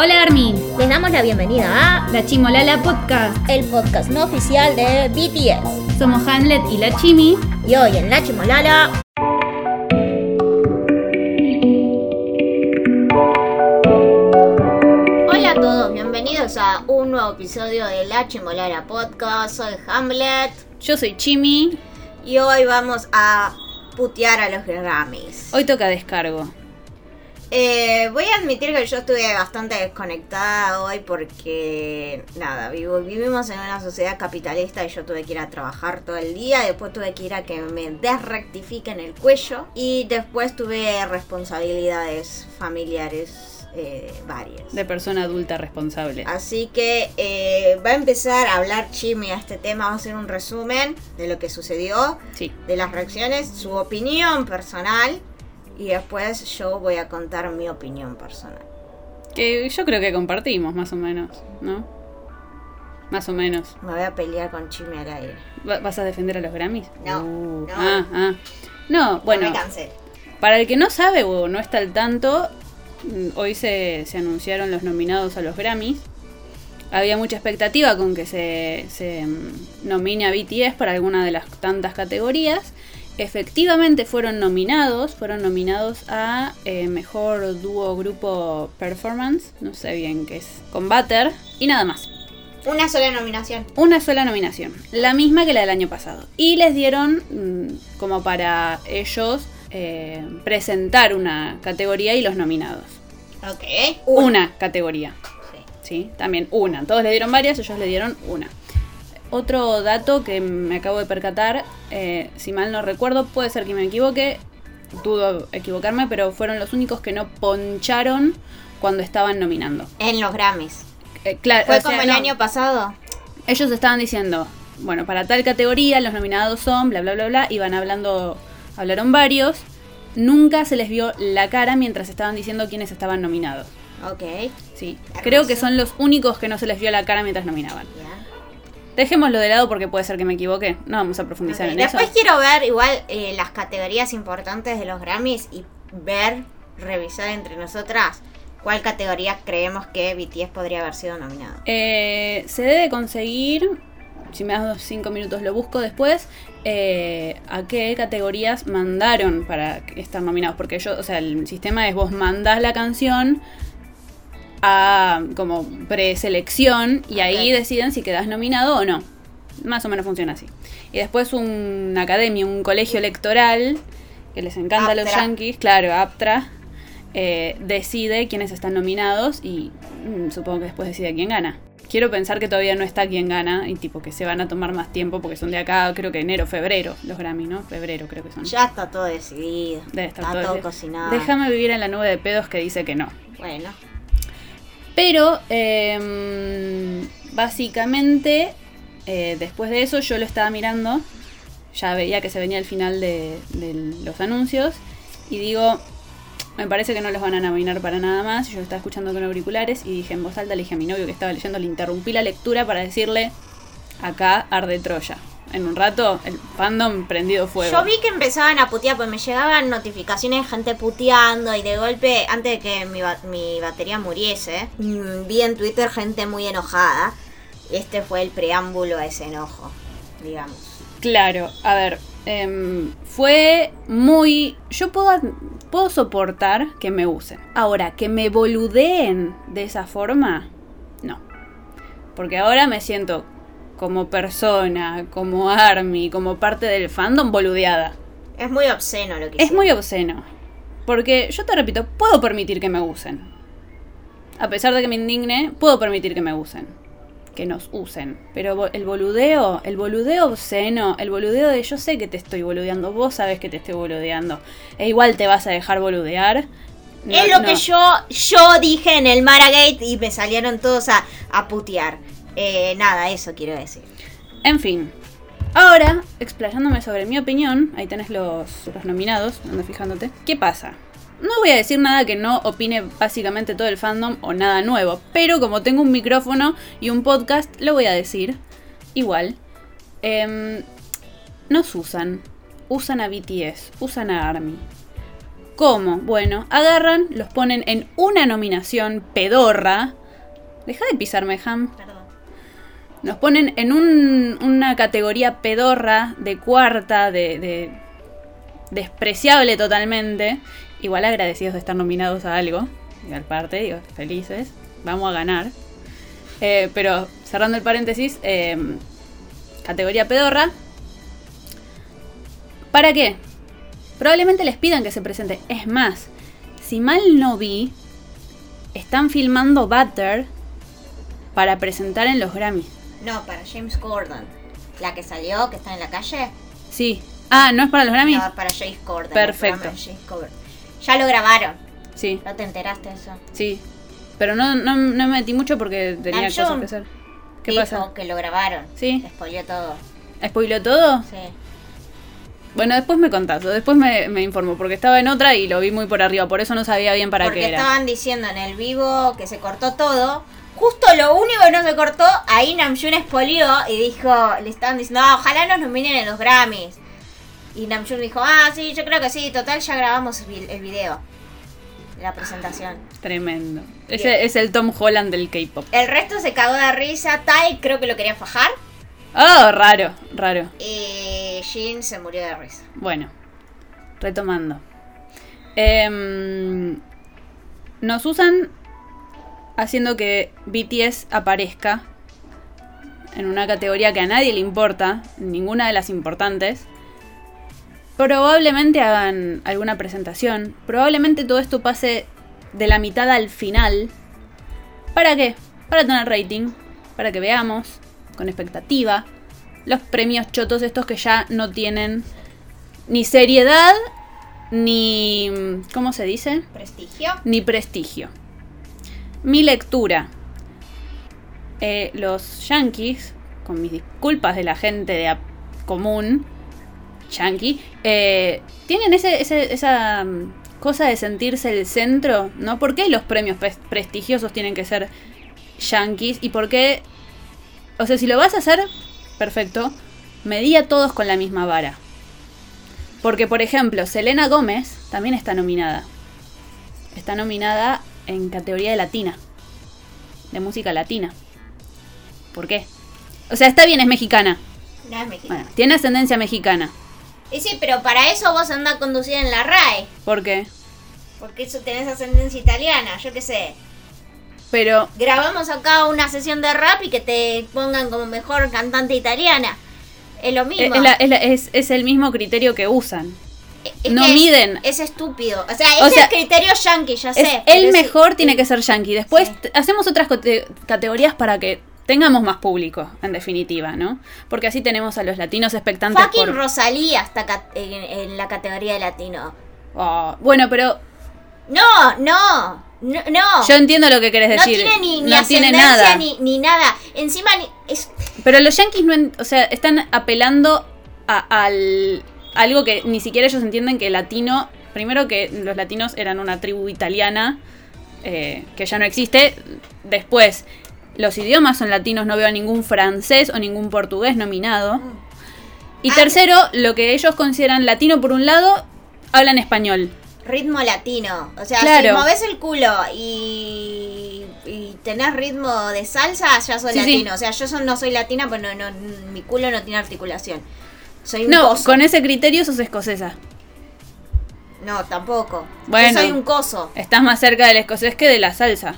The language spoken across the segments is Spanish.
Hola Armin, Les damos la bienvenida a la Chimolala Podcast. el podcast no oficial de BTS. Somos Hamlet y la Chimi. Y hoy en La Chimolala. Hola a todos, bienvenidos a un nuevo episodio de La Chimolala Podcast. Soy Hamlet Yo soy Chimi. y hoy vamos a putear a los Grammys. Hoy toca descargo. Eh, voy a admitir que yo estuve bastante desconectada hoy porque, nada, vivo, vivimos en una sociedad capitalista y yo tuve que ir a trabajar todo el día, después tuve que ir a que me desrectifiquen el cuello y después tuve responsabilidades familiares eh, varias. De persona adulta responsable. Así que eh, va a empezar a hablar Chimi a este tema, vamos a hacer un resumen de lo que sucedió, Sí. de las reacciones, su opinión personal y después yo voy a contar mi opinión personal. Que yo creo que compartimos, más o menos, ¿no? Más o menos. Me voy a pelear con Chimi al aire. Va- ¿Vas a defender a los Grammys? No, Uh, no. Ah, ah. No, bueno. No me cansé. Para el que no sabe o no está al tanto, mm, hoy se, se anunciaron los nominados a los Grammys. Había mucha expectativa con que se, se, mm, nomine a BTS para alguna de las tantas categorías. Efectivamente fueron nominados, fueron nominados a eh, Mejor Dúo Grupo Performance, no sé bien qué es, con Butter, y nada más. Una sola nominación. Una sola nominación, la misma que la del año pasado. Y les dieron mm, como para ellos eh, presentar una categoría y los nominados. Ok. Una, categoría, Sí. ¿sí? También una. Todos le dieron varias, ellos le dieron una. Otro dato que me acabo de percatar, eh, si mal no recuerdo, puede ser que me equivoque, dudo equivocarme, pero fueron los únicos que no poncharon cuando estaban nominando. En los Grammys. Eh, claro, Fue o sea, como el no. año pasado. ellos estaban diciendo, bueno, para tal categoría los nominados son, bla, bla, bla, bla, iban hablando, hablaron varios, nunca se les vio la cara mientras estaban diciendo quiénes estaban nominados. Ok. Sí, creo que son los únicos que no se les vio la cara mientras nominaban. Dejémoslo de lado porque puede ser que me equivoque, no vamos a profundizar en Después eso. quiero ver igual eh, las categorías importantes de los Grammys y ver, revisar entre nosotras cuál categoría creemos que BTS podría haber sido nominado. Eh, se debe conseguir, si me das cinco minutos lo busco después, eh, a qué categorías mandaron para estar nominados. Porque yo, o sea, el sistema es vos mandás la canción a como preselección y ahí deciden si quedas nominado o no. Más o menos funciona así. Y después una academia, un colegio electoral, que les encanta a los yankees, claro, APTRA, eh, decide quiénes están nominados y mm, supongo que después decide quién gana. Quiero pensar que todavía no está quién gana y tipo que se van a tomar más tiempo porque son de acá, creo que enero, febrero, los Grammy, ¿no? Febrero creo que son. Ya está todo decidido. Debe estar está todo cocinado. Déjame vivir en la nube de pedos que dice que no. Bueno. Pero eh, básicamente eh, después de eso yo lo estaba mirando, ya veía que se venía el final de, de los anuncios y digo, me parece que no los van a nominar para nada más. Yo lo estaba escuchando con auriculares y dije en voz alta, le dije a mi novio que estaba leyendo, le interrumpí la lectura para decirle, acá arde Troya. En un rato el fandom prendido fuego. Yo vi que empezaban a putear, pues me llegaban notificaciones de gente puteando y de golpe, antes de que mi, ba- mi batería muriese, mm, vi en Twitter gente muy enojada. Este fue el preámbulo a ese enojo, digamos. Claro, a ver, em, fue muy... Yo puedo, puedo soportar que me usen. Ahora, que me boludeen de esa forma, no. Porque ahora me siento como persona, como army, como parte del fandom boludeada. Es muy obsceno lo que Es hicieron. muy obsceno. Porque yo te repito, puedo permitir que me usen. A pesar de que me indigne, puedo permitir que me usen. Que nos usen. Pero el boludeo, el boludeo obsceno, el boludeo de yo sé que te estoy boludeando, vos sabes que te estoy boludeando. E igual te vas a dejar boludear. No- es lo no. que yo, yo dije en el Maragate y me salieron todos a, a putear. Eh, nada, eso quiero decir. En fin. Ahora, explayándome sobre mi opinión, ahí tenés los, los nominados, anda fijándote. ¿Qué pasa? No voy a decir nada que no opine básicamente todo el fandom o nada nuevo, pero como tengo un micrófono y un podcast, lo voy a decir. Igual. Em, nos usan. Usan a BTS, usan a ARMY. ¿Cómo? Bueno, agarran, los ponen en una nominación pedorra. Deja de pisarme, Ham. Nos ponen en un- una categoría pedorra de cuarta, de, de- despreciable totalmente. Igual agradecidos de estar nominados a algo. Igual parte, digo, felices. Vamos a ganar. Eh, pero cerrando el paréntesis, eh, categoría pedorra. ¿Para qué? Probablemente les pidan que se presente. Es más, si mal no vi, están filmando Butter para presentar en los Grammys. No, para James Gordon. La que salió, que está en la calle. Sí. Ah, ¿no es para los Grammys? No, para James Gordon. Perfecto. James Gordon. Ya lo grabaron. Sí, ¿No te enteraste de eso? sí. Pero no, no, no me metí mucho porque tenía Nam cosas que hacer. ¿Qué Dijo pasa? que lo grabaron. Sí. Spoileó todo. ¿Spoiló todo? Sí. Bueno, después me contás, o después me, me informo, porque estaba en otra y lo vi muy por arriba, por eso no sabía bien para Porque qué era. estaban diciendo en el vivo que se cortó todo. Justo lo único que no se cortó, ahí Namjoon expolió y dijo, le estaban diciendo, "Ah, ojalá nos nominen en los Grammys. Y Namjoon dijo, ah, sí, yo creo que sí, total ya grabamos el video. La presentación. Tremendo. Ese es el Tom Holland del K-pop. El resto se cagó de risa, Tai creo que lo quería fajar. Oh, raro, raro. Y Jin se murió de risa. Bueno, retomando. Em, nos usan haciendo que BTS aparezca en una categoría que a nadie le importa, ninguna de las importantes. Probablemente hagan alguna presentación. Probablemente todo esto pase de la mitad al final. ¿Para qué? Para tener rating. Para que veamos, con expectativa, los premios chotos estos que ya no tienen ni seriedad, ni... ¿Cómo se dice? Prestigio. Ni prestigio. Mi lectura. Eh, los yankees, con mis disculpas de la gente de común, yankee, eh, tienen ese, esa mm, cosa de sentirse el centro, ¿no? ¿Por qué los premios pres- prestigiosos tienen que ser yankees? ¿Y por qué? O sea, si lo vas a hacer, perfecto, medí a todos con la misma vara. Porque, por ejemplo, Selena Gómez también está nominada. Está nominada en categoría de latina. De música latina. ¿Por qué? O sea, está bien, es mexicana. No es mexicano. Bueno, tiene ascendencia mexicana. Y sí, pero para eso vos andás conducida en la RAE. ¿Por qué? Porque eso tenés ascendencia italiana, yo qué sé. Pero, Grabamos acá una sesión de rap y que te pongan como mejor cantante italiana. Es lo mismo. es la- es la- es- es el mismo criterio que usan. Es no es- miden. Es, estúpido. O sea, O es sea, el criterio yankee, ya sé. el mejor tiene que ser yankee. Después Sí. hacemos otras categorías para que tengamos más público, en definitiva, ¿no? Porque así tenemos a los latinos expectantes Fucking por... Rosalía está en, en la categoría de latino. Oh, bueno, pero No, no, no. no. yo entiendo lo que querés no decir. tiene ni, ni no tiene nada. Ni, ni nada. Encima ni- es, Pero los yankees no, en- o sea, están apelando a, al algo que ni siquiera ellos entienden que latino, primero que los latinos eran una tribu italiana eh, que ya no existe, después los idiomas son latinos, no veo a ningún francés o ningún portugués nominado. Y Ah. tercero, lo que ellos consideran latino por un lado, hablan español. ritmo latino. O sea, Claro. si moves el culo y, y tenés ritmo de salsa, ya soy Sí, sí. latino. O sea, yo so- no soy latina, pues no, no, mi culo no tiene articulación. Soy un No, coso. con ese criterio sos escocesa. No, tampoco. Bueno. Yo soy un coso. Estás más cerca del escocés que de la salsa.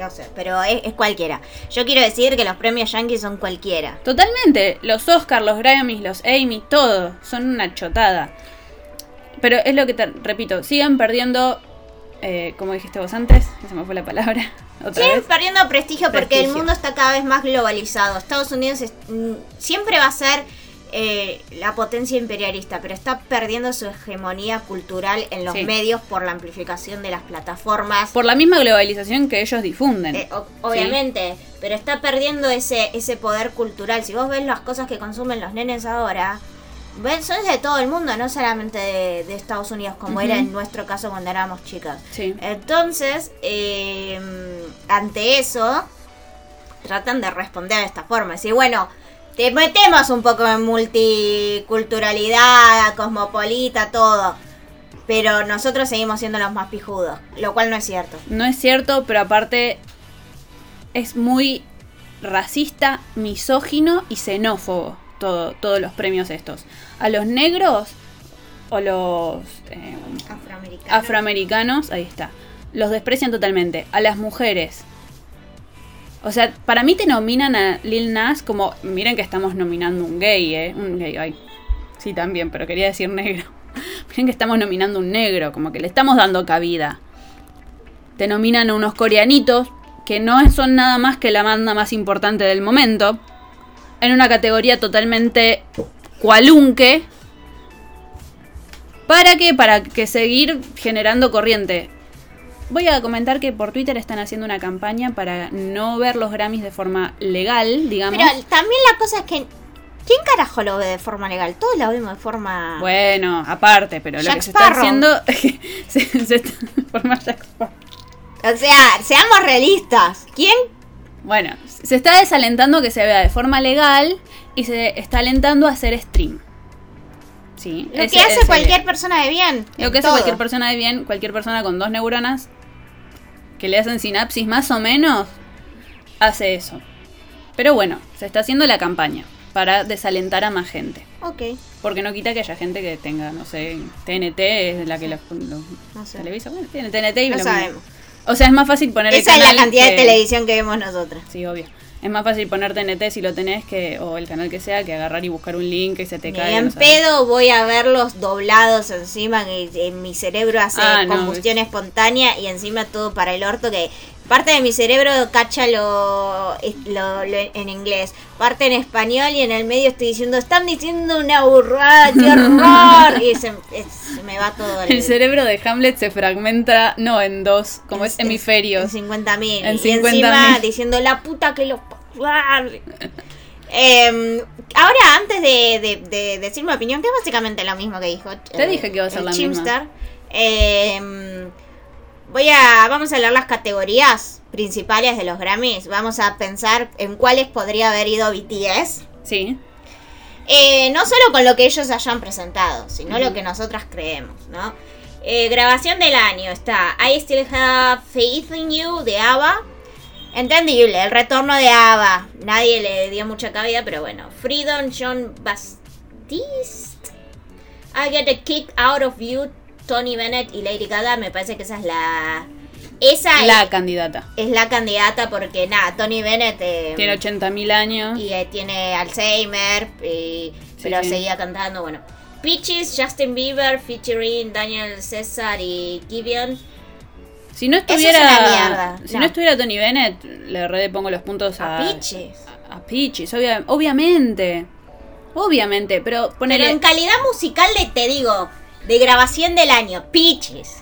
No sé, pero es, es cualquiera. Yo quiero decir que los premios yankees son cualquiera. Totalmente. Los Oscars, los Grammys, los Emmy, todo. Son una chotada. Pero es lo que te repito, siguen perdiendo, eh, como dijiste vos antes, se me fue la palabra. Siguen vez. perdiendo prestigio porque el mundo está cada vez más globalizado. Estados Unidos es- mm, siempre va a ser eh, la potencia imperialista, pero está perdiendo su hegemonía cultural en los Sí. medios por la amplificación de las plataformas. Por la misma globalización que ellos difunden. Eh, o- obviamente, pero está perdiendo ese, ese poder cultural. Si vos ves las cosas que consumen los nenes ahora, ven, son de todo el mundo, no solamente de, de Estados Unidos, como era en nuestro caso cuando éramos chicas. Sí. Entonces, eh, ante eso, tratan de responder de esta forma. Decir, bueno, te metemos un poco en multiculturalidad, cosmopolita, todo. pero nosotros seguimos siendo los más pijudos, lo cual no es cierto. No es cierto, pero aparte es muy racista, misógino y xenófobo todo, todos los premios estos. A los negros o los eh, Afroamericano. afroamericanos, ahí está, los desprecian totalmente. A las mujeres. O sea, para mí te nominan a Lil Nas como, miren que estamos nominando un gay, ¿eh? Un gay, ay. Sí, también, pero quería decir negro. Miren que estamos nominando un negro, como que le estamos dando cabida. Te nominan a unos coreanitos que no son nada más que la banda más importante del momento. En una categoría totalmente cualunque. ¿Para qué? Para que seguir generando corriente. Voy a comentar que por Twitter están haciendo una campaña para no ver los Grammys de forma legal, digamos. Pero también la cosa es que. ¿Quién carajo lo ve de forma legal? Todos lo vemos de forma. Bueno, aparte, pero lo que se está haciendo se, se está forma Jack Sparrow. O sea, seamos realistas. ¿Quién? Bueno, se está desalentando que se vea de forma legal y se está alentando a hacer stream. Sí, Lo ese- que hace ese- cualquier persona de bien. Lo que hace todo. cualquier persona de bien, cualquier persona con dos neuronas que le hacen sinapsis más o menos, hace eso. Pero bueno, se está haciendo la campaña para desalentar a más gente. Ok, Porque no quita que haya gente que tenga, no sé, TNT es la que los, los no sé. televisa. Bueno, tiene TNT y No lo- sabemos. O sea, es más fácil poner el Esa es la cantidad de televisión que vemos nosotras. Sí, obvio. Es más fácil poner TNT si lo tenés que, o el canal que sea, que agarrar y buscar un link y se te cae. en no pedo voy a verlos doblados encima, que en mi cerebro hace Ah, no, combustión espontánea y encima todo para el orto que parte de mi cerebro cacha lo, lo- lo en inglés, parte en español y en el medio estoy diciendo, están diciendo una burrada, qué horror, y se, me va todo El cerebro de Hamlet se fragmenta, no en dos, como es en- hemisferios. En 50 mil. En Y 50.000. encima diciendo la puta que los. Em, ahora, antes de, de- de decir mi opinión, que es básicamente lo mismo que dijo. Te dije que iba a ser la misma. Chimstar, em, voy a. Vamos a hablar las categorías principales de los Grammys. Vamos a pensar en cuáles podría haber ido BTS. Sí. Eh, no solo con lo que ellos hayan presentado, sino lo que nosotras creemos, ¿no? Eh, grabación del año está I Still Have Faith in You de ABBA. Entendible, el retorno de ABBA. Nadie le dio mucha cabida, pero bueno. Freedom, John Baptiste. I Get a Kick Out of You, Tony Bennett y Lady Gaga. Me parece que esa es la. Esa La es, candidata. es la candidata porque, nada, Tony Bennett. eh, Tiene 80.000 años. y eh, tiene Alzheimer, y- Sí, pero sí. seguía cantando, bueno. Peaches, Justin Bieber, featuring Daniel César y Gibeon. Si no es estuviera. mierda, Si no. no. estuviera Tony Bennett, le re pongo los puntos a. A Peaches. A, a Peaches, obvia- obviamente. Obviamente, pero Pero en calidad musical de, te digo, de grabación del año, Peaches.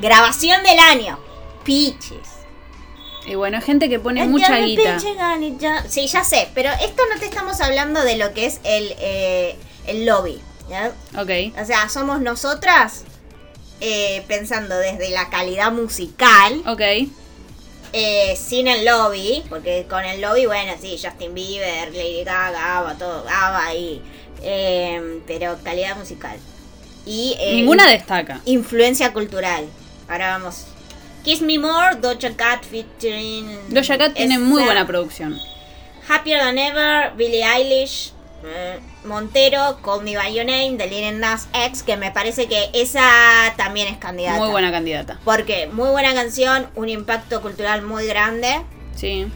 Grabación del año, Peaches. Y bueno, hay gente que pone mucha guita. Sí, ya sé, pero esto no te estamos hablando de lo que es el, eh, el lobby. ¿ya? Ok. O sea, somos nosotras eh, pensando desde la calidad musical, Ok. eh, sin el lobby, porque con el lobby, bueno, sí, Justin Bieber, Lady Gaga, ABBA, todo, ABBA ahí, eh, pero calidad musical. Y Ninguna destaca. influencia cultural. Ahora vamos. Kiss Me More, Doja Cat featuring... Doja Cat tiene muy buena producción. Happier Than Ever, Billie Eilish, Montero, Call Me By Your Name, de Lil Nas X, que me parece que esa también es candidata. Muy buena candidata. Porque muy buena canción, un impacto cultural muy grande Sí.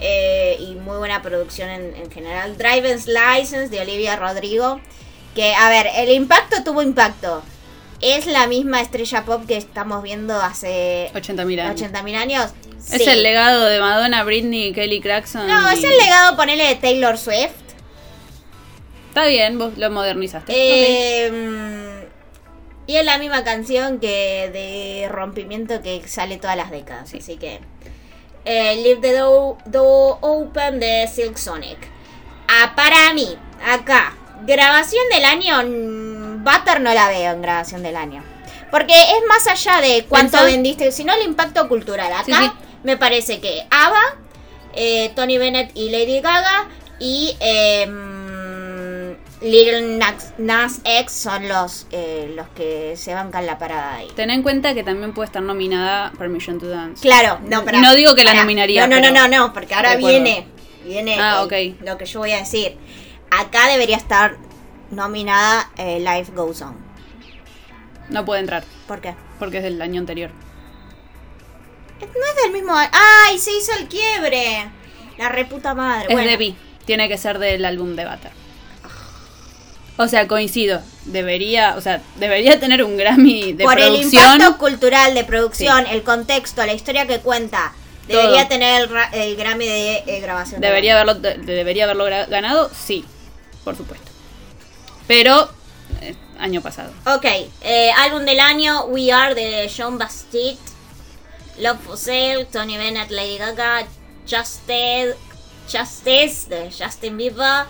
eh, y muy buena producción en, en general. Driver's License de Olivia Rodrigo, que a ver, el impacto tuvo impacto. Es la misma estrella pop que estamos viendo hace 80.000 años. 80.000 años. Es el legado de Madonna, Britney, Kelly Clarkson. No, y- es el legado, ponele, de Taylor Swift. Está bien, vos lo modernizaste. Eh, Y es la misma canción que de rompimiento que sale todas las décadas. Así que. eh, Leave the door, door open de Silk Sonic. Ah, para mí, acá, grabación del año. Butter no la veo en grabación del año. Porque es más allá de cuánto vendiste, sino el impacto cultural. Acá Sí, sí. me parece que ABBA, eh, Tony Bennett y Lady Gaga y eh, Little Nas, Nas X son los, eh, los que se bancan la parada ahí. Ten en cuenta que también puede estar nominada Permission to Dance. Claro, no, pero. No digo que la nominaría, No, no, no, pero no, no, porque ahora viene. Viene Ah, ok. lo que yo voy a decir. Acá debería estar nominada eh, Life Goes On. No puede entrar, ¿Por qué? porque es del año anterior. No es del mismo. a- ¡Ay! Se hizo el quiebre. La reputa madre. Es bueno, de B. Tiene que ser del álbum de Butter. O sea, coincido. Debería, o sea, debería tener un Grammy de por el producción. impacto cultural de producción, el contexto, la historia que cuenta, Todo. debería tener el, ra- el Grammy de eh, grabación. Debería haberlo, de- debería haberlo ganado, sí, por supuesto. Pero, eh, año pasado. Ok, eh, álbum del año, We Are de Sean Bastide, Love for Sale, Tony Bennett, Lady Gaga, Justice, Justice de Justin Bieber,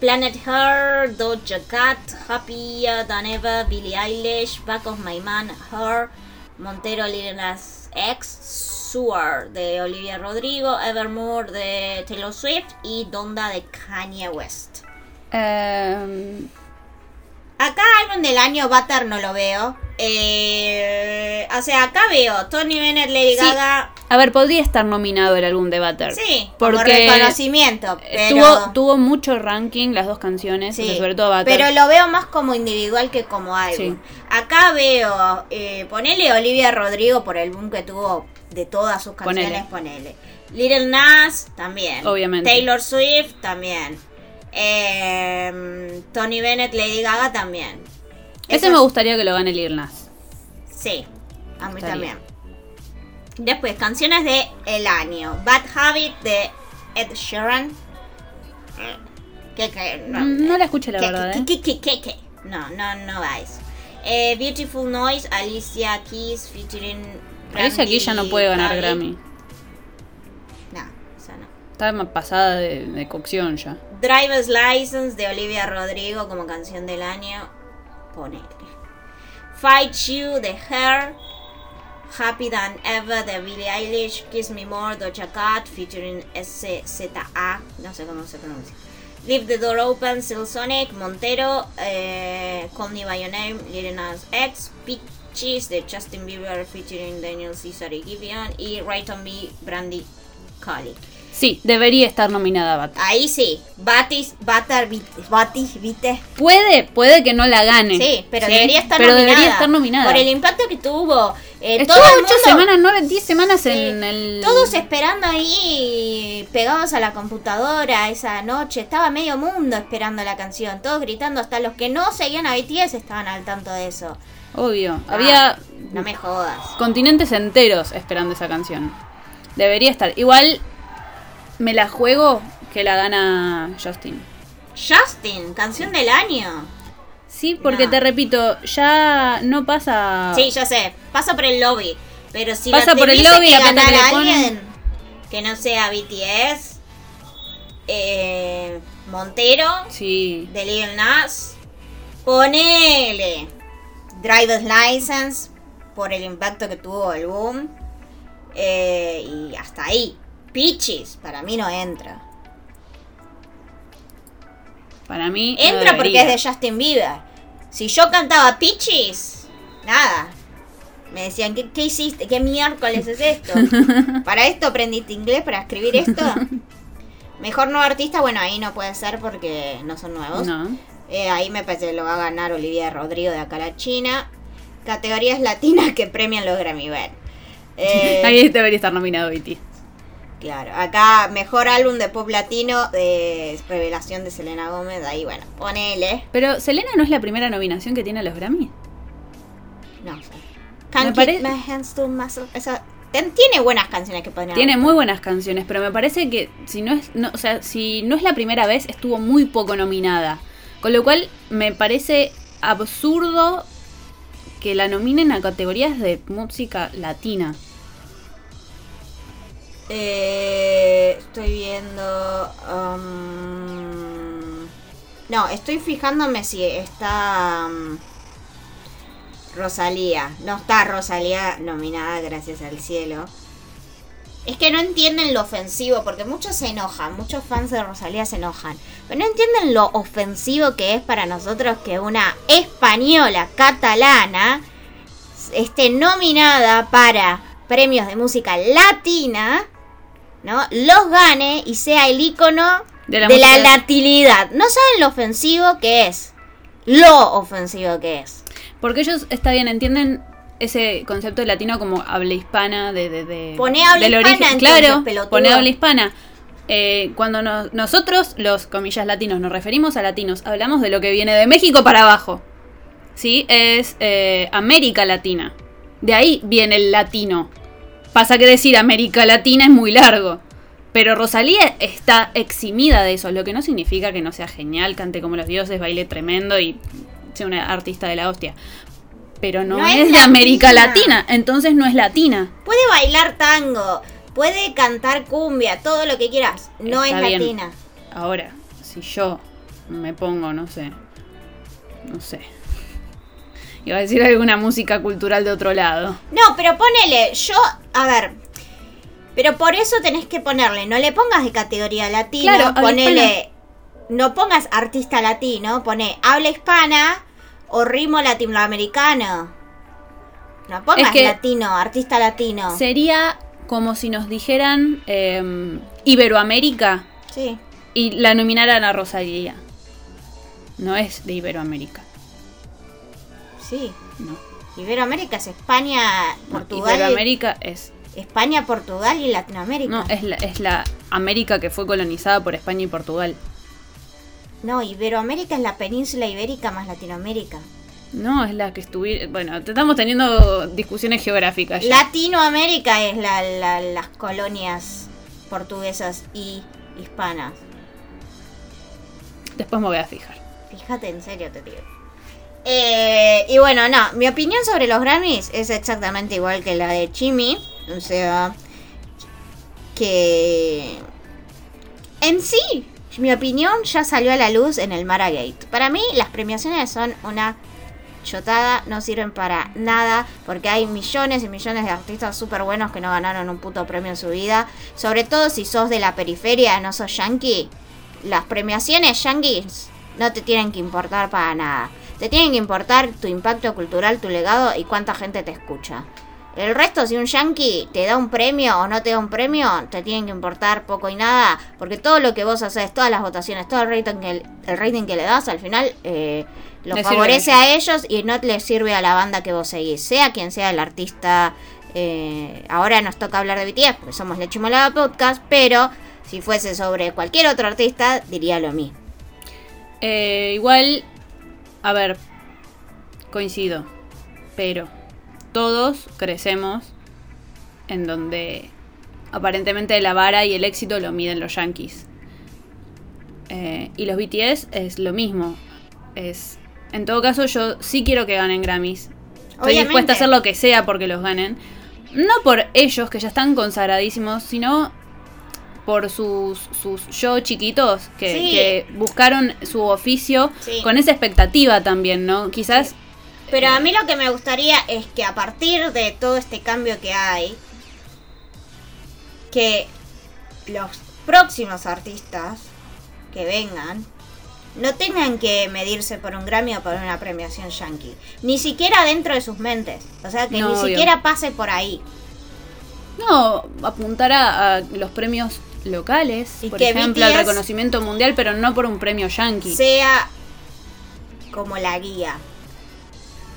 Planet Her, Doja Cat, Happier Than Ever, Billie Eilish, Back of My Man, Her, Montero Lil Nas X, Sewer de Olivia Rodrigo, Evermore de Taylor Swift y Donda de Kanye West. Em, Acá álbum del año Butter no lo veo. Eh, o sea, acá veo Tony Bennett, Lady Sí. Gaga. a ver, podría estar nominado el álbum de Butter. Sí, porque reconocimiento. eh, Pero, tuvo, tuvo mucho ranking las dos canciones, sí, o sea, sobre todo Butter. pero lo veo más como individual que como álbum. Sí. Acá veo, eh, ponele Olivia Rodrigo por el boom que tuvo de todas sus canciones, ponele. Little Nas también. Obviamente. Taylor Swift también. Eh, Tony Bennett, Lady Gaga también. Ese me gustaría que lo gane Lil Nas. Sí, a mí también. Después, canciones de el año. Bad Habit de Ed Sheeran. ¿Qué, qué? No, Mm, No la escuché, la ¿Qué, verdad, qué, ¿eh? No, no, no vais. Eh, Beautiful Noise, Alicia Keys featuring. Alicia aquí ya no puede ganar Grammy. No, esa no. Está más pasada de, de cocción ya. Driver's License de Olivia Rodrigo como canción del año. Ponele. Fight You de Her. Happy Than Ever de Billie Eilish. Kiss Me More Doja Cat featuring SZA. No sé cómo se pronuncia. Leave the Door Open, Still Sonic, Montero, eh, Call Me By Your Name, Lil Nas X, Peaches de Justin Bieber featuring Daniel Caesar y Giveon y Right On Me, Brandy Collie. Sí, debería estar nominada Butter. Ahí sí, Batis, Bit- Batis, ¿viste? Puede, puede que no la gane. Sí, pero ¿sí? debería estar pero nominada. debería estar nominada. Por el impacto que tuvo. Eh, Estuvo todo mundo- semanas, nueve, diez semanas Sí, en el. Todos esperando ahí, pegados a la computadora esa noche. Estaba medio mundo esperando la canción. Todos gritando, hasta los que no seguían a BTS estaban al tanto de eso. Obvio. Ah, Había No me jodas. continentes enteros esperando esa canción. Debería estar. Igual me la juego que la gana Justin. Justin, canción del año. Sí, porque No. te repito, ya no pasa. Sí, ya sé. Pasa por el lobby. Pero si Pasa por el lobby, que ganar a alguien que no sea BTS, eh, Montero, Sí. de Lil Nas, ponele Driver's License por el impacto que tuvo el boom. eh, y hasta ahí. Peaches, para mí no entra. Para mí. no Entra porque es de Justin Bieber. Si yo cantaba Peaches, nada. Me decían, ¿qué, qué hiciste? ¿Qué miércoles es esto? ¿Para esto aprendiste inglés? ¿Para escribir esto? Mejor nuevo artista, bueno, ahí no puede ser porque no son nuevos. No. Eh, ahí me parece que lo va a ganar Olivia Rodrigo de acá a la China. Categorías latinas que premian los Grammy Bell. Eh, Ahí debería estar nominado BT. Claro, acá mejor álbum de pop latino de revelación de Selena Gómez. Ahí, bueno, ponele. Pero Selena no es la primera nominación que tiene a los Grammy. No sé. Can't Me keep pare- my hands to myself. Esa, ten- tiene buenas canciones que podrían Tiene muy buenas canciones, pero me parece que si no es, no, o sea, si no es la primera vez, estuvo muy poco nominada. Con lo cual me parece absurdo que la nominen a categorías de música latina. Eh, estoy viendo. um, no, estoy fijándome si está. um, Rosalía. No está Rosalía nominada, gracias al cielo. Es que no entienden lo ofensivo, porque muchos se enojan, muchos fans de Rosalía se enojan. Pero no entienden lo ofensivo que es para nosotros que una española catalana esté nominada para premios de música latina, ¿no? Los gane y sea el icono De de la música- latilidad. No saben lo ofensivo que es. Lo ofensivo que es. Porque ellos, está bien, entienden ese concepto de latino como habla hispana, de... de, de Poné habla del hispana, origen. entonces, Claro, pone habla hispana. Eh, cuando nos- nosotros, los comillas latinos, nos referimos a latinos, hablamos de lo que viene de México para abajo. ¿Sí? Es eh, América Latina. De ahí viene el latino. Pasa que decir América Latina es muy largo. Pero Rosalía está eximida de eso, lo que no significa que no sea genial, cante como los dioses, baile tremendo y sea una artista de la hostia. Pero no, No es, es de América latina. Entonces no es latina. Puede bailar tango, puede cantar cumbia, todo lo que quieras. No Está es bien. latina. Ahora, si yo me pongo, no sé, no sé. Iba a decir alguna música cultural de otro lado. No, pero ponele, yo, a ver. Pero por eso tenés que ponerle, no le pongas de categoría latino, Claro, ponele, no pongas artista latino, pone habla hispana o ritmo latinoamericano. No pongas Es que- latino, artista latino. Sería como si nos dijeran eh, Iberoamérica Sí. y la nominaran a Rosalía. No es de Iberoamérica, Sí. no. Iberoamérica es España, Portugal. Iberoamérica es España, Portugal y Latinoamérica. no es la, es la América que fue colonizada por España y Portugal. No, Iberoamérica es la península ibérica más Latinoamérica. No, es la que estuvieron. Bueno, estamos teniendo discusiones geográficas. ya. Latinoamérica es la, la- las colonias portuguesas y hispanas. Después me voy a fijar. Fíjate, en serio te digo. Eh, y bueno, no, mi opinión sobre los Grammys es exactamente igual que la de Chimi. O sea, que en sí, mi opinión ya salió a la luz en el Maragate. Para mí, las premiaciones son una chotada, no sirven para nada, porque hay millones y millones de artistas súper buenos que no ganaron un puto premio en su vida. Sobre todo si sos de la periferia, no sos yankee. Las premiaciones yankees no te tienen que importar para nada. Te tienen que importar tu impacto cultural, tu legado y cuánta gente te escucha. El resto, si un yankee te da un premio o no te da un premio, te tienen que importar poco y nada, porque todo lo que vos haces, todas las votaciones, todo el rating que, el rating que le das, al final eh, lo favorece a ellos y no le sirve a la banda que vos seguís, sea quien sea el artista. eh, ahora nos toca hablar de BTS, porque somos la Chimolada Podcast, pero si fuese sobre cualquier otro artista, diría lo mismo. Eh, igual, a ver, coincido, pero todos crecemos en donde aparentemente la vara y el éxito lo miden los yankees. Eh, y los BTS es lo mismo. Es, en todo caso, yo sí quiero que ganen Grammys. Estoy Obviamente. dispuesta a hacer lo que sea porque los ganen. No por ellos, que ya están consagradísimos, sino por sus, sus yo chiquitos que, Sí. que buscaron su oficio Sí. con esa expectativa también, ¿no? Quizás Pero a mí lo que me gustaría es que a partir de todo este cambio que hay, que los próximos artistas que vengan no tengan que medirse por un Grammy o por una premiación yankee. Ni siquiera dentro de sus mentes. O sea, que No, ni obvio. siquiera pase por ahí. no apuntar a, a los premios locales, Y por que ejemplo, BTS reconocimiento mundial, pero no por un premio yankee. Sea como la guía.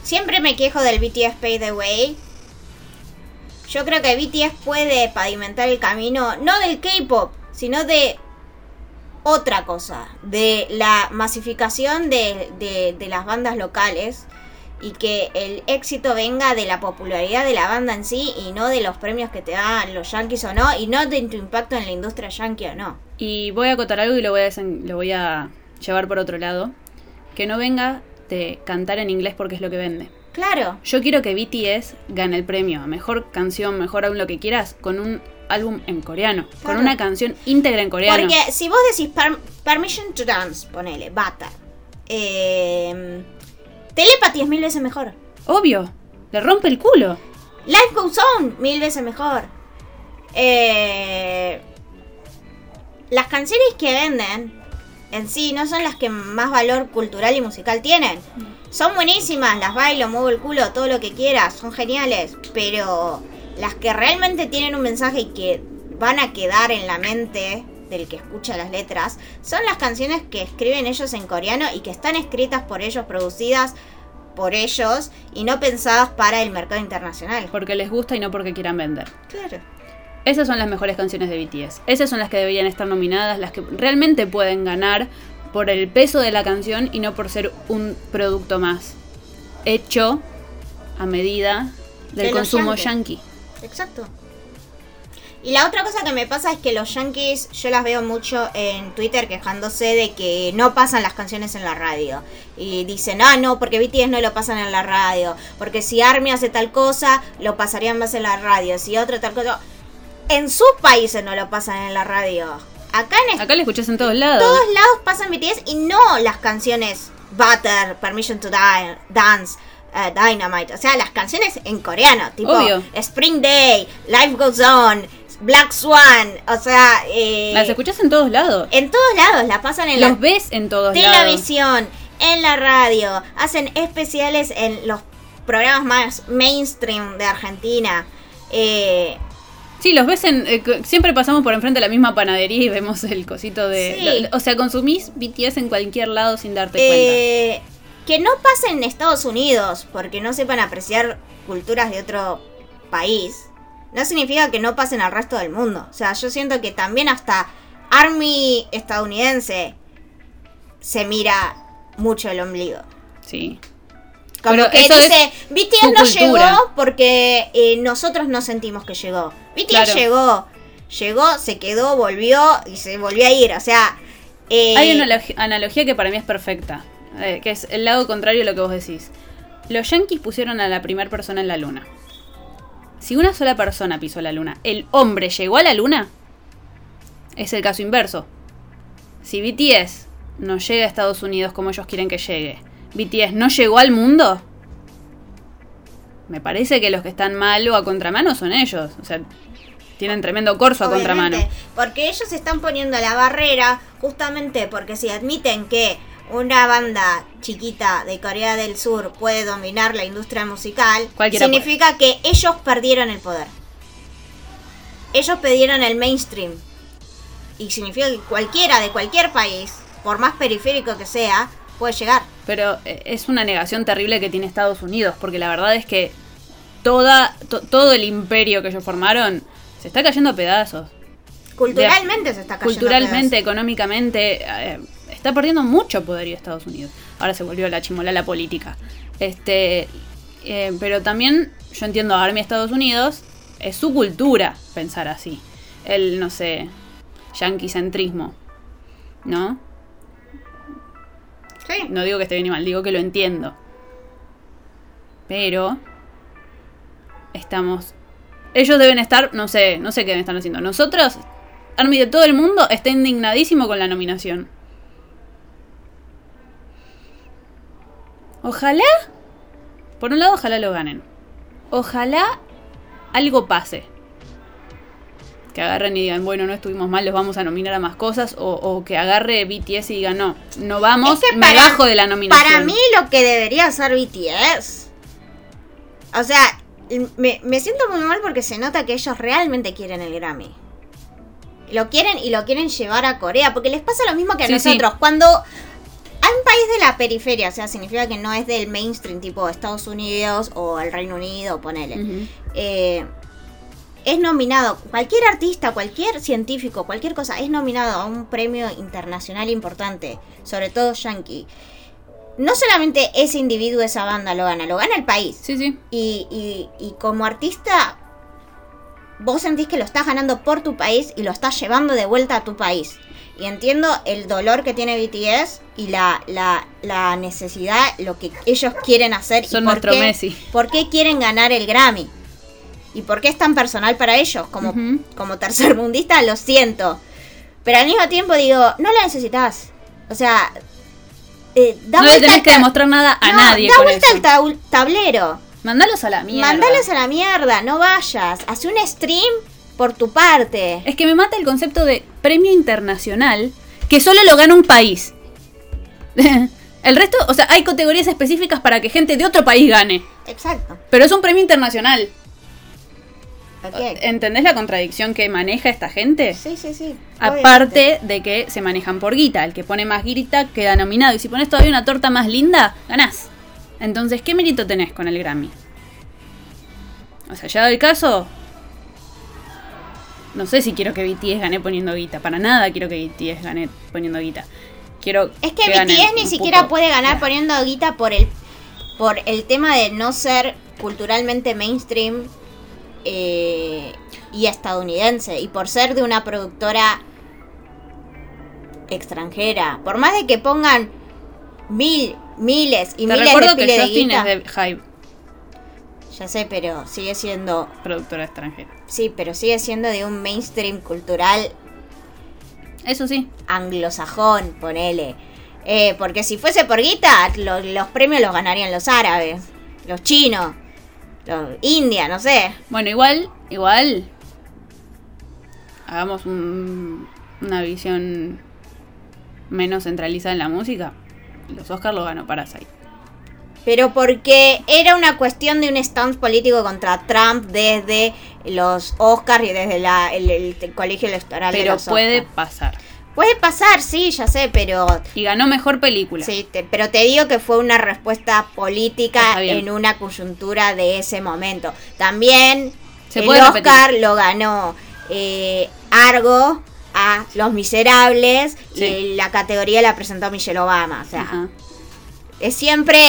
Siempre me quejo del BTS Pay the Way. Yo creo que BTS puede pavimentar el camino, no del K-pop, sino de otra cosa, de la masificación de, de- de las bandas locales y que el éxito venga de la popularidad de la banda en sí y no de los premios que te dan los yankees o no, y no de tu impacto en la industria yankee o no. Y voy a acotar algo y lo voy a, lo voy a llevar por otro lado. Que no venga de cantar en inglés porque es lo que vende. Claro, Yo quiero que BTS gane el premio a mejor canción, mejor aún lo que quieras, con un álbum en coreano. Con una canción íntegra en coreano. Porque si vos decís per- Permission to Dance, ponele, Bata. Eh, Telepathy es mil veces mejor. Obvio, le rompe el culo. Life Goes On, mil veces mejor. Eh, las canciones que venden en sí no son las que más valor cultural y musical tienen. Son buenísimas, las bailo, muevo el culo, todo lo que quieras, son geniales, pero las que realmente tienen un mensaje y que van a quedar en la mente del que escucha las letras, son las canciones que escriben ellos en coreano y que están escritas por ellos, producidas por ellos y no pensadas para el mercado internacional. Porque les gusta y no porque quieran vender. Claro. Esas son las mejores canciones de BTS. Esas son las que deberían estar nominadas, las que realmente pueden ganar por el peso de la canción y no por ser un producto más hecho a medida del De consumo yankees. yankee. Exacto. Y la otra cosa que me pasa es que los yankees, yo las veo mucho en Twitter quejándose de que no pasan las canciones en la radio. Y dicen, ah, no, porque BTS no lo pasan en la radio. Porque si Army hace tal cosa, lo pasarían más en la radio. Si otro tal cosa... En sus países no lo pasan en la radio. Acá en Acá lo escuchás en todos lados. todos lados pasan BTS y no las canciones Butter, Permission to Die, Dance, eh, Dynamite. O sea, las canciones en coreano, tipo Obvio. Spring Day, Life Goes On, Black Swan. O sea, eh, Las escuchás en todos lados. en todos lados la pasan en Los la ves en todos lados. televisión, en la radio. Hacen especiales en los programas más mainstream de Argentina. Eh, Sí, los ves en. eh, siempre pasamos por enfrente de la misma panadería y vemos el cosito de. Sí. lo- o sea, consumís BTS en cualquier lado sin darte Eh, que no pasen en Estados Unidos porque no sepan apreciar culturas de otro país, no significa que no pasen al resto del mundo. O sea, yo siento que también hasta Army estadounidense se mira mucho el ombligo. Sí. Como Pero que eso es dice, BTS su no cultura. llegó porque eh, nosotros no sentimos que llegó. BTS Claro. llegó, llegó, se quedó, volvió y se volvió a ir. O sea, eh, Hay una analog- analogía que para mí es perfecta. eh, que es el lado contrario de lo que vos decís. Los yankees pusieron a la primera persona en la luna. Si una sola persona pisó la luna, ¿el hombre llegó a la luna? Es el caso inverso. Si BTS no llega a Estados Unidos como ellos quieren que llegue, BTS no llegó al mundo, me parece que los que están mal o a contramano son ellos. O sea, tienen tremendo corso a contramano. Obviamente, Porque ellos se están poniendo la barrera justamente porque si admiten que una banda chiquita de Corea del Sur puede dominar la industria musical, Cualquiera significa que ellos perdieron el poder. Ellos perdieron el mainstream. Y significa que cualquiera de cualquier país, por más periférico que sea, puede llegar. Pero eh, es una negación terrible que tiene Estados Unidos, porque la verdad es que toda, to- todo el imperio que ellos formaron se está cayendo a pedazos. Culturalmente se está cayendo. a Culturalmente, pedazos. económicamente, eh, está perdiendo mucho poderío Estados Unidos. Ahora se volvió la chimola la política. Este, eh, pero también yo entiendo a Army Estados Unidos, es su cultura pensar así. El, no sé, yanquicentrismo. ¿No? Sí. No digo que esté bien ni mal, digo que lo entiendo. Pero estamos. Ellos deben estar, no sé, no sé qué están haciendo. Nosotros, Army de todo el mundo, está indignadísimo con la nominación. Ojalá, por un lado, ojalá lo ganen. Ojalá algo pase. Que agarren y digan, bueno, no estuvimos mal, los vamos a nominar a más cosas. O, o que agarre BTS y diga, no, no vamos, Es que me bajo de la nominación. Para mí lo que debería hacer BTS. O sea, me, me siento muy mal porque se nota que ellos realmente quieren el Grammy. Lo quieren y lo quieren llevar a Corea. Porque les pasa lo mismo que a Sí, sí. nosotros. Cuando un país de la periferia, o sea, significa que no es del mainstream tipo Estados Unidos o el Reino Unido, ponele. Eh, es nominado, cualquier artista, cualquier científico, cualquier cosa, es nominado a un premio internacional importante, sobre todo yankee. No solamente ese individuo, esa banda lo gana, lo gana el país. Sí, sí. Y, y- y como artista, vos sentís que lo estás ganando por tu país y lo estás llevando de vuelta a tu país. Y entiendo el dolor que tiene BTS y la, la, la necesidad, lo que ellos quieren hacer. Son y por nuestro qué, Messi. por qué quieren ganar el Grammy. Y por qué es tan personal para ellos. Como, como tercermundista lo siento. Pero al mismo tiempo digo, no la necesitas. O sea, eh, da No le tenés que demostrar nada a no, nadie Da con vuelta eso. al tablero. Mandalos a la mierda. Mandalos a la mierda, no vayas. Hace un stream por tu parte. Es que me mata el concepto de premio internacional que solo lo gana un país. el resto, o sea, hay categorías específicas para que gente de otro país gane. Exacto. Pero es un premio internacional. Ok. ¿Entendés la contradicción que maneja esta gente? Sí, sí, sí. Aparte de que se manejan por guita. El que pone más guita queda nominado. Y si pones todavía una torta más linda, ganás. Entonces, ¿qué mérito tenés con el Grammy? O sea, ya el caso. No sé si quiero que BTS gane poniendo guita. Para nada quiero que BTS gane poniendo guita. Quiero Es que, gane BTS ni siquiera puto- puede ganar poniendo guita por el por el tema de no ser culturalmente mainstream eh, y estadounidense y por ser de una productora extranjera. Por más de que pongan mil, miles y Te miles de recuerdo que piles de Justin guita. es de Hype, Ya sé, pero sigue siendo productora extranjera. sí, pero sigue siendo de un mainstream cultural Eso sí. anglosajón, ponele. Eh, porque si fuese por guita, lo- los premios los ganarían los árabes, los chinos, los India, no sé. Bueno, igual, igual. Hagamos un- una visión menos centralizada en la música. Los Oscars los ganó Parasite. Pero porque era una cuestión de un stance político contra Trump desde los Oscars y desde la- el, el colegio electoral. de Pero los puede Oscars. pasar. Puede pasar, sí, ya sé, pero Y ganó mejor película. Sí, te- pero te digo que fue una respuesta política en una coyuntura de ese momento. También Se el puede Oscar lo ganó eh, Argo a Los Miserables Sí. y la categoría la presentó Michelle Obama. O sea. Es siempre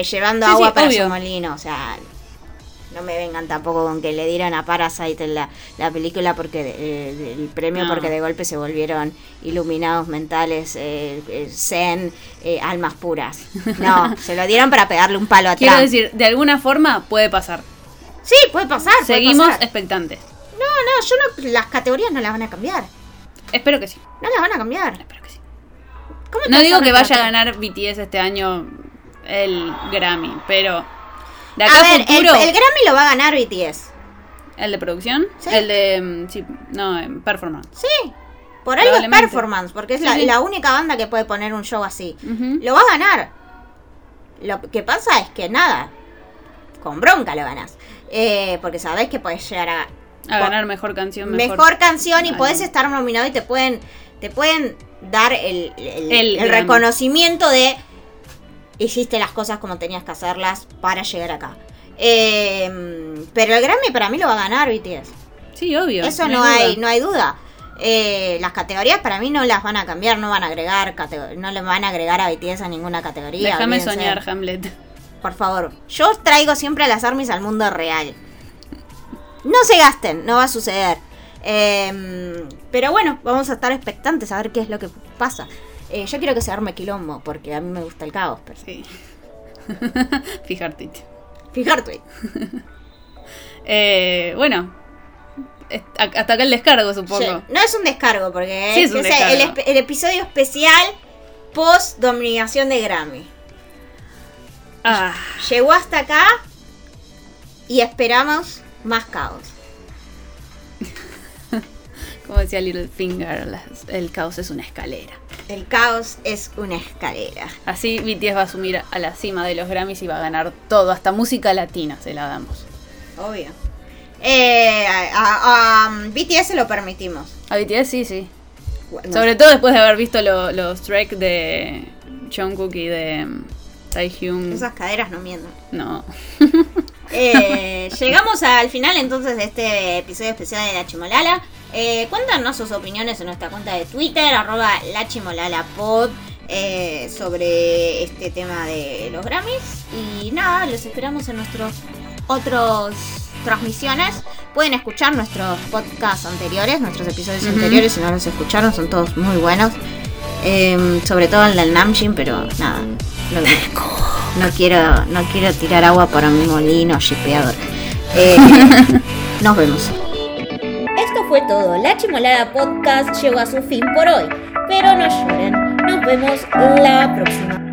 eh, llevando Sí, agua sí, para obvio. su molino. O sea, no me vengan tampoco con que le dieran a Parasite la, la película porque eh, el premio No. porque de golpe se volvieron iluminados mentales, eh, eh, zen, eh, almas puras. No, se lo dieron para pegarle un palo a Quiero decir, de alguna forma puede pasar. Sí, puede pasar. puede Seguimos pasar. expectantes. No, no, yo no, las categorías no las van a cambiar. Espero que sí. No las van a cambiar. Espero No digo que vaya a ganar BTS este año el Grammy, pero de A acá a ver, el, futuro, el Grammy lo va a ganar BTS. ¿El de producción? Sí. El de. mm, Sí, no, en performance. Sí. Por algo es performance, porque es Sí, la, sí. la única banda que puede poner un show así. Lo va a ganar. Lo que pasa es que nada, con bronca lo ganas. Eh, porque sabés que podés llegar a A ganar mejor canción, mejor, mejor. canción y álbum. podés estar nominado y te pueden, te pueden dar el, el- El el Grammy. reconocimiento de hiciste las cosas como tenías que hacerlas para llegar acá. Eh, pero el Grammy para mí lo va a ganar BTS. Sí, obvio. Eso no hay, no hay duda. Eh, las categorías para mí no las van a cambiar, no van a agregar no le van a agregar a BTS a ninguna categoría. Déjame olvídense. soñar, Hamlet. Por favor, yo traigo siempre a las armies al mundo real. No se gasten, no va a suceder. Eh, pero bueno, vamos a estar expectantes a ver qué es lo que pasa. Eh, yo quiero que se arme quilombo, porque a mí me gusta el caos. Pero... Sí. Fijarte. Fijarte. Eh, bueno. Hasta acá el descargo, supongo. Sí, No es un descargo, porque Sí, es es, un es el, episodio especial post dominación de Grammy. Ah, Llegó hasta acá y esperamos más caos. Como decía Little Finger, las- el caos es una escalera. El caos es una escalera. Así BTS va a asumir a la cima de los Grammys y va a ganar todo, hasta música latina se la damos. Obvio. Eh, a, a- a BTS se lo permitimos. A BTS sí, sí. Bueno, Sobre todo después de haber visto lo- los tracks de Jungkook y de mm, Taehyung. Esas caderas no mientan. No. Eh, llegamos al final entonces de este episodio especial de La Chimolala. Eh, cuéntanos sus opiniones en nuestra cuenta de Twitter, arroba La Chimolala Pod, eh, sobre este tema de los Grammys. Y nada, los esperamos en nuestros otros transmisiones. Pueden escuchar nuestros podcasts anteriores, nuestros episodios anteriores, si no los escucharon, son todos muy buenos. Eh, sobre todo el del Namjin, pero nada. No, no quiero, no quiero tirar agua para mi molino shipeador. Eh, nos vemos. Fue todo. La Chimolada Podcast llegó a su fin por hoy. Pero no lloren. Nos vemos la próxima.